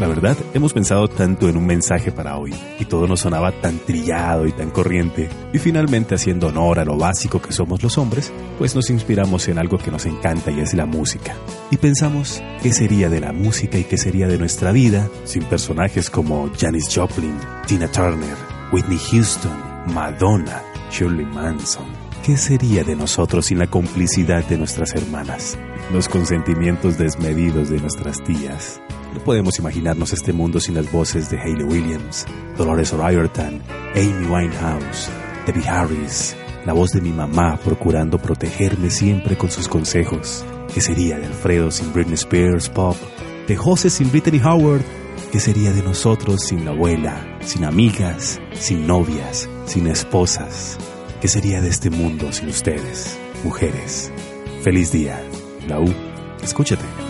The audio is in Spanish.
La verdad, hemos pensado tanto en un mensaje para hoy, y todo nos sonaba tan trillado y tan corriente, y finalmente haciendo honor a lo básico que somos los hombres, pues nos inspiramos en algo que nos encanta y es la música. Y pensamos, ¿qué sería de la música y qué sería de nuestra vida sin personajes como Janis Joplin, Tina Turner, Whitney Houston, Madonna, Shirley Manson? ¿Qué sería de nosotros sin la complicidad de nuestras hermanas? Los consentimientos desmedidos de nuestras tías no podemos imaginarnos este mundo sin las voces de Hayley Williams, Dolores O'Riordan, Amy Winehouse, Debbie Harris, la voz de mi mamá procurando protegerme siempre con sus consejos. ¿Qué sería de Alfredo sin Britney Spears Pop? ¿De José sin Brittany Howard? ¿Qué sería de nosotros sin la abuela, sin amigas, sin novias, sin esposas? ¿Qué sería de este mundo sin ustedes, mujeres? Feliz día. La escúchate.